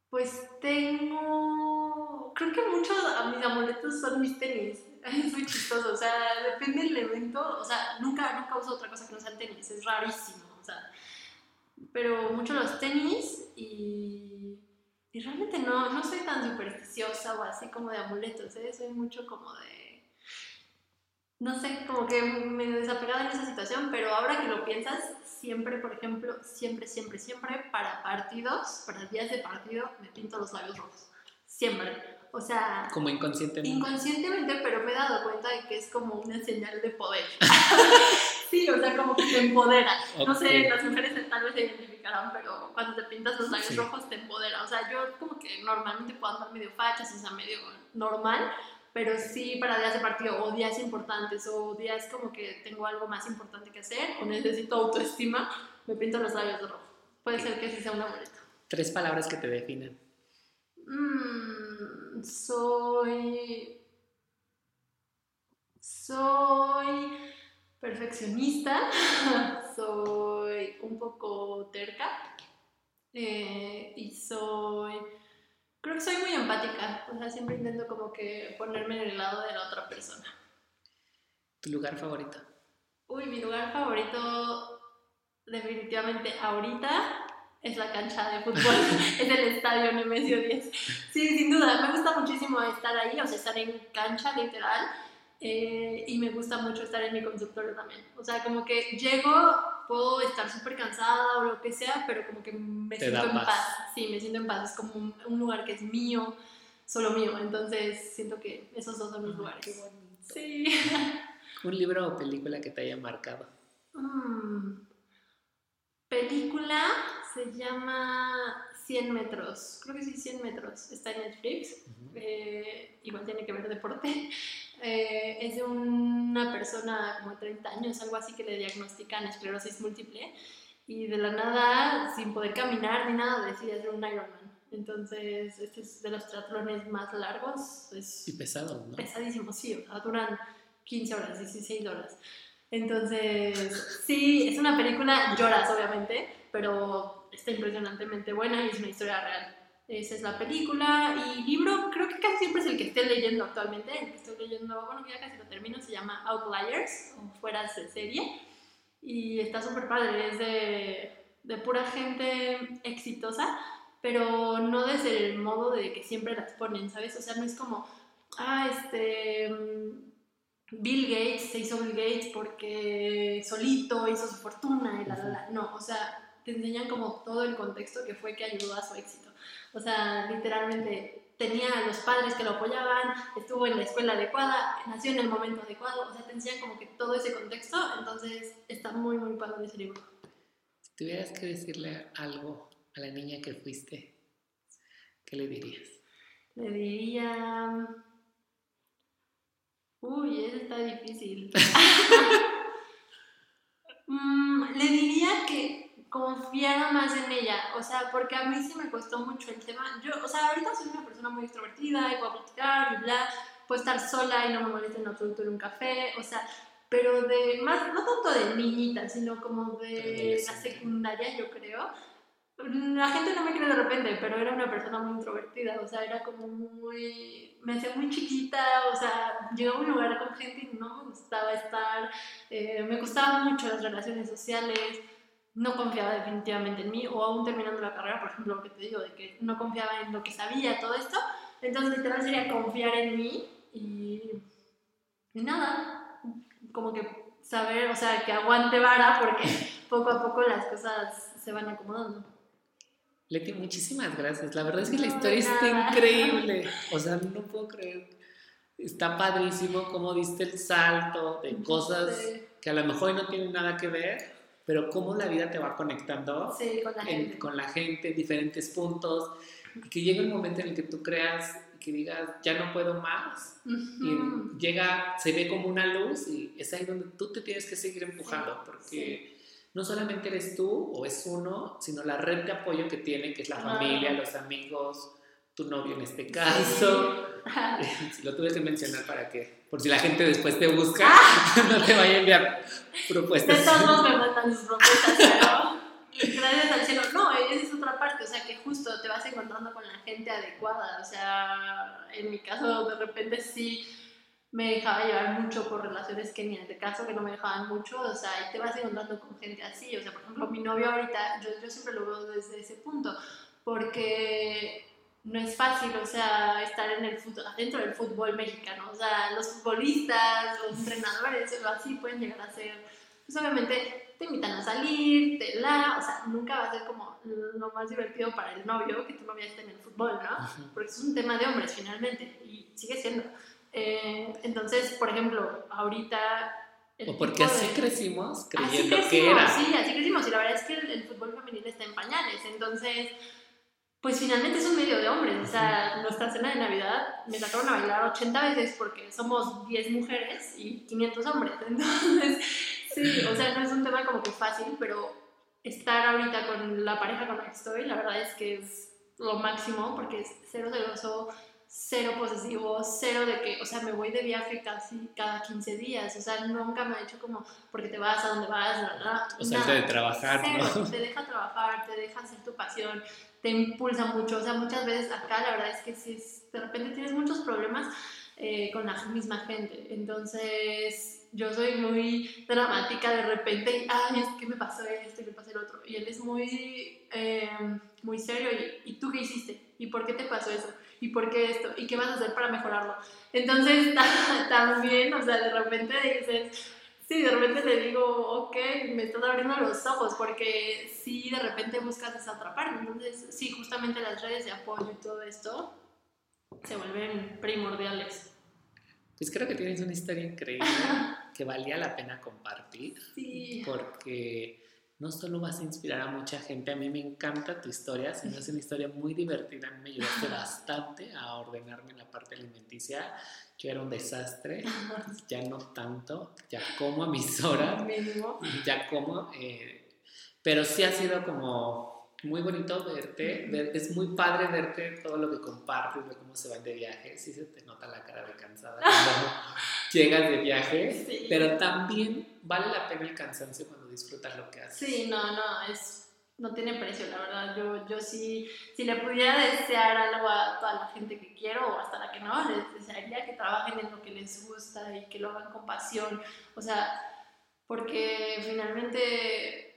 Pues tengo, creo que muchos a mis amuletos son mis tenis. Es muy chistoso, o sea, depende del evento, o sea, nunca, nunca uso otra cosa que no sea tenis, es rarísimo, o sea, pero mucho los tenis y, y realmente no, no soy tan supersticiosa o así como de amuletos, ¿eh? soy mucho como de, no sé, como que me desapegada en esa situación, pero ahora que lo piensas, siempre, por ejemplo, siempre, siempre, siempre para partidos, para días de partido, me pinto los labios rojos. Siempre. O sea... Como inconscientemente. Inconscientemente, pero me he dado cuenta de que es como una señal de poder. sí, o sea, como que te empodera. No sé, las mujeres tal vez se identificarán, pero cuando te pintas los labios rojos te empodera. O sea, yo como que normalmente puedo andar medio fachas, o sea, medio normal, pero sí para días de partido o días importantes o días como que tengo algo más importante que hacer o necesito autoestima, me pinto los labios de rojo. Puede ser que sí sea una boleta. Tres palabras que te definen. Mm, soy. Soy perfeccionista, soy un poco terca eh, y soy Creo que soy muy empática, o sea, siempre intento como que ponerme en el lado de la otra persona. ¿Tu lugar favorito? Uy, mi lugar favorito definitivamente ahorita es la cancha de fútbol, es el estadio Nemesio 10. Sí, sin duda, me gusta muchísimo estar ahí, o sea, estar en cancha literal eh, y me gusta mucho estar en mi consultorio también. O sea, como que llego, puedo estar súper cansada o lo que sea, pero como que me siento en paz. Sí, me siento en paz. Es como un, lugar que es mío, solo mío. Entonces siento que esos dos son mis lugares. Qué bonito. Sí. ¿Un libro o película que te haya marcado? Mm, película se llama 100 metros. Creo que sí, 100 metros. Está en Netflix. Eh, igual tiene que ver deporte. Eh, es de una persona como de 30 años, algo así, que le diagnostican esclerosis múltiple y de la nada, sin poder caminar ni nada, decide hacer un Ironman. Entonces, este es de los triatlones más largos. Es y pesados, ¿no? Pesadísimo, sí. O sea, duran 15 horas, 16 horas. Entonces, sí, es una película, lloras obviamente, pero está impresionantemente buena y es una historia real. Esa es la película y libro, creo que casi siempre es el que estoy leyendo actualmente. El que estoy leyendo, bueno, ya casi lo termino, se llama Outliers o Fueras de Serie. Y está súper padre, es de, de pura gente exitosa, pero no desde el modo de que siempre las ponen, ¿sabes? O sea, no es como, ah, este Bill Gates se hizo Bill Gates porque solito hizo su fortuna y la, la, la. No, o sea, te enseñan como todo el contexto que fue que ayudó a su éxito. O sea, literalmente tenía a los padres que lo apoyaban, estuvo en la escuela adecuada, nació en el momento adecuado, o sea, te enseñan como que todo ese contexto, entonces está muy, muy padre ese libro. Si tuvieras que decirle algo a la niña que fuiste, ¿qué le dirías? Le diría Uy, eso está difícil. mm, le diría que confiara más en ella, o sea, porque a mí sí me costó mucho el tema. Yo, o sea, ahorita soy una persona muy extrovertida y puedo platicar y bla, puedo estar sola y no me molesta en absoluto en un café, o sea, pero de más, no tanto de niñita, sino como de la secundaria, yo creo. La gente no me cree de repente, pero era una persona muy introvertida, o sea, era como muy, me hacía muy chiquita, o sea, llegaba a un lugar con gente y no me gustaba estar, eh, me gustaban mucho las relaciones sociales, no confiaba definitivamente en mí, o aún terminando la carrera, por ejemplo, lo que te digo, de que no confiaba en lo que sabía, todo esto, entonces literal sería confiar en mí y, y nada, como que saber, o sea, que aguante vara, porque poco a poco las cosas se van acomodando. Leti, muchísimas gracias. La verdad es que la historia está increíble. O sea, no puedo creer. Está padrísimo cómo diste el salto de cosas que a lo mejor no tienen nada que ver, pero cómo la vida te va conectando con, la en, con la gente en diferentes puntos. Y que llegue un momento en el que tú creas y que digas, ya no puedo más. Y llega, se ve como una luz y es ahí donde tú te tienes que seguir empujando, porque no solamente eres tú o es uno, sino la red de apoyo que tiene, que es la familia, los amigos, tu novio en este caso. lo tuve que mencionar para que, por si la gente después te busca, ah. no te vaya a enviar propuestas. De todos me mandan sus propuestas, pero gracias al cielo. No, esa es otra parte, o sea que justo te vas encontrando con la gente adecuada, o sea, en mi caso de repente sí me dejaba llevar mucho por relaciones que ni en este caso que no me dejaban mucho, o sea, y te vas encontrando con gente así, o sea, por ejemplo, mi novio ahorita, yo, yo siempre lo veo desde ese punto, porque no es fácil, o sea, estar en el fútbol, dentro del fútbol mexicano, o sea, los futbolistas, los entrenadores, o así pueden llegar a ser, pues obviamente te invitan a salir, te la, o sea, nunca va a ser como lo más divertido para el novio que tu novia esté en el fútbol, ¿no? Porque es un tema de hombres finalmente, y sigue siendo. Eh, entonces, por ejemplo, ahorita... O porque así crecimos creyendo que era. Sí, así crecimos. Y la verdad es que el, fútbol femenil está en pañales. Entonces, pues finalmente es un medio de hombres. O sea, nuestra cena de Navidad me sacaron a bailar 80 veces porque somos 10 mujeres y 500 hombres. Entonces, sí, o sea, no es un tema como que fácil, pero estar ahorita con la pareja con la que estoy, la verdad es que es lo máximo porque es cero celoso, cero posesivo, cero de que, o sea, me voy de viaje casi cada 15 días, o sea, nunca me ha hecho como, porque te vas a donde vas, ¿verdad? O sea, de trabajar, ¿no? Te deja trabajar, te deja hacer tu pasión, te impulsa mucho, o sea, muchas veces acá la verdad es que si de repente tienes muchos problemas eh, con la misma gente, entonces yo soy muy dramática de repente, ay, es que me pasó esto y me pasó el otro, y él es muy, eh, muy serio, y, ¿y tú qué hiciste? ¿Y por qué te pasó eso? ¿y por qué esto? ¿Y qué vas a hacer para mejorarlo? Entonces, también, o sea, de repente dices, sí, de repente le digo, ok, me estás abriendo los ojos, porque sí, de repente buscas esa otra parte. Entonces, sí, justamente las redes de apoyo y todo esto se vuelven primordiales. Pues creo que tienes una historia increíble que valía la pena compartir. Sí. Porque no solo vas a inspirar a mucha gente, a mí me encanta tu historia, sino es una historia muy divertida, me ayudaste bastante a ordenarme en la parte alimenticia. Yo era un desastre, ya no tanto, ya como a mis horas, ya como, eh, pero sí ha sido como muy bonito verte, ver- es muy padre verte todo lo que compartes, ver cómo se van de viaje, sí se te nota la cara de cansada cuando llegas de viaje, Sí. pero también vale la pena el cansancio cuando disfrutas lo que haces. Sí, no, no, es, no tiene precio, la verdad. Yo, yo sí, si le pudiera desear algo a toda la gente que quiero o hasta la que no, les desearía que trabajen en lo que les gusta y que lo hagan con pasión. O sea, porque finalmente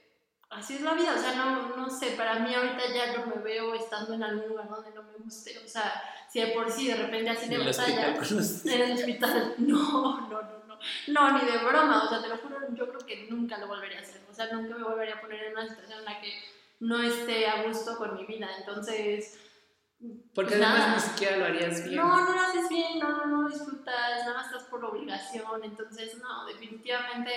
así es la vida. O sea, no, no sé, para mí ahorita ya no me veo estando en algún lugar donde no me guste. O sea, si de por sí de repente así hospital batalla. los- En el hospital, no, no, no, no, ni de broma, o sea, te lo juro, yo creo que nunca lo volvería a hacer, o sea, nunca me volvería a poner en una situación en la que no esté a gusto con mi vida, entonces, Porque Pues además nada. ni siquiera lo harías bien. no, no lo haces bien, no, no, no disfrutas, nada más estás por obligación, entonces, no, definitivamente,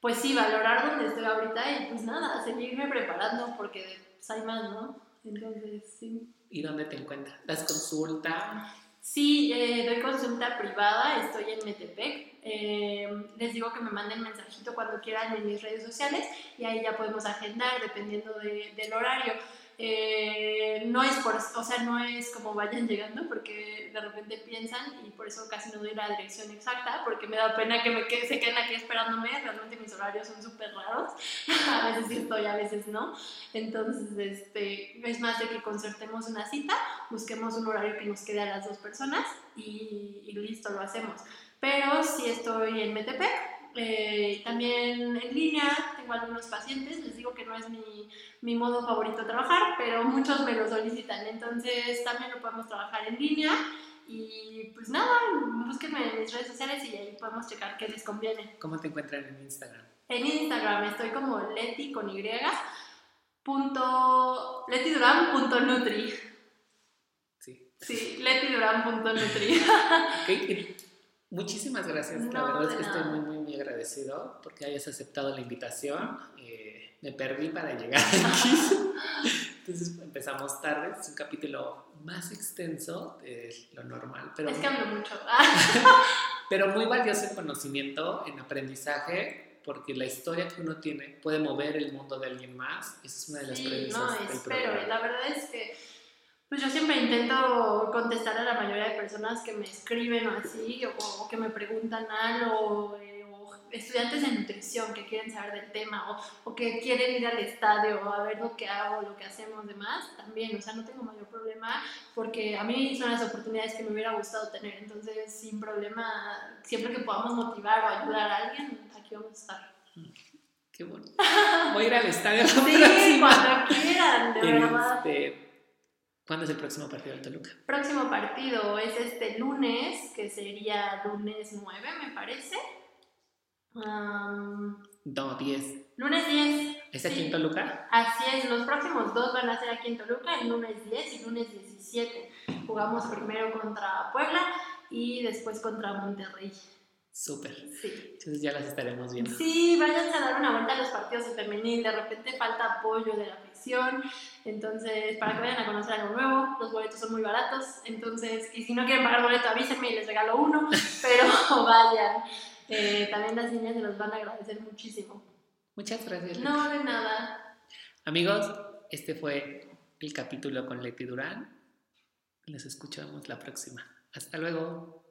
pues sí, valorar donde estoy ahorita y pues nada, seguirme preparando porque pues, hay más, ¿no? Entonces, sí. ¿Y dónde te encuentras? ¿Das consulta? Sí, eh, doy consulta privada, estoy en Metepec. Eh, les digo que me manden mensajito cuando quieran en mis redes sociales y ahí ya podemos agendar dependiendo de- del horario. Eh, no es por, o sea, no es como vayan llegando porque de repente piensan y por eso casi no doy la dirección exacta porque me da pena que me quede- se queden aquí esperándome. Realmente mis horarios son súper raros. a veces sí estoy, a veces no. Entonces, este, es más de que concertemos una cita busquemos un horario que nos quede a las dos personas y, y listo, lo hacemos. Pero sí estoy en Metepec, eh, también en línea, tengo algunos pacientes, les digo que no es mi, mi modo favorito de trabajar, pero muchos me lo solicitan, entonces también lo podemos trabajar en línea y pues nada, búsquenme en mis redes sociales y ahí podemos checar qué les conviene. ¿Cómo te encuentran en Instagram? En Instagram estoy como leti con y punto letiduran.nutri Sí. Sí. Ok, Muchísimas gracias. la No, verdad es que estoy muy, muy, muy agradecido porque hayas aceptado la invitación. Eh, me perdí para llegar aquí. Entonces empezamos tarde. Es un capítulo más extenso de lo normal, pero, Es que hablo mucho. pero muy valioso en conocimiento, en aprendizaje, porque la historia que uno tiene puede mover el mundo de alguien más. Esa es una de las Sí, premisas no, del espero. programa. La verdad es que pues yo siempre intento contestar a la mayoría de personas que me escriben o así, o, o que me preguntan algo, eh, estudiantes de nutrición que quieren saber del tema, o, o que quieren ir al estadio a ver lo que hago, lo que hacemos, demás, también, o sea, no tengo mayor problema, porque a mí son las oportunidades que me hubiera gustado tener, entonces, sin problema, siempre que podamos motivar o ayudar a alguien, aquí vamos a estar. Qué bueno. Voy a ir al estadio la Sí, próxima. cuando quieran, de verdad. Este, ¿Cuándo es el próximo partido del Toluca? Próximo partido es este lunes, que sería lunes 9, me parece. Am, No, 10. lunes 10. ¿Es aquí sí. en Toluca? Así es, los próximos dos van a ser aquí en Toluca, el lunes 10 y lunes 17. Jugamos primero contra Puebla y después contra Monterrey. Súper. Sí. Entonces ya las estaremos viendo. Sí, váyanse a dar una vuelta a los partidos de femenil, de repente falta apoyo de la afición, entonces para que vayan a conocer algo nuevo, los boletos son muy baratos, entonces, y si no quieren pagar boleto avísenme y les regalo uno, pero vayan, Eh, también las niñas se los van a agradecer muchísimo. Muchas gracias. No, de nada. Amigos, este fue el capítulo con Leti Durán. Les escuchamos la próxima. Hasta luego.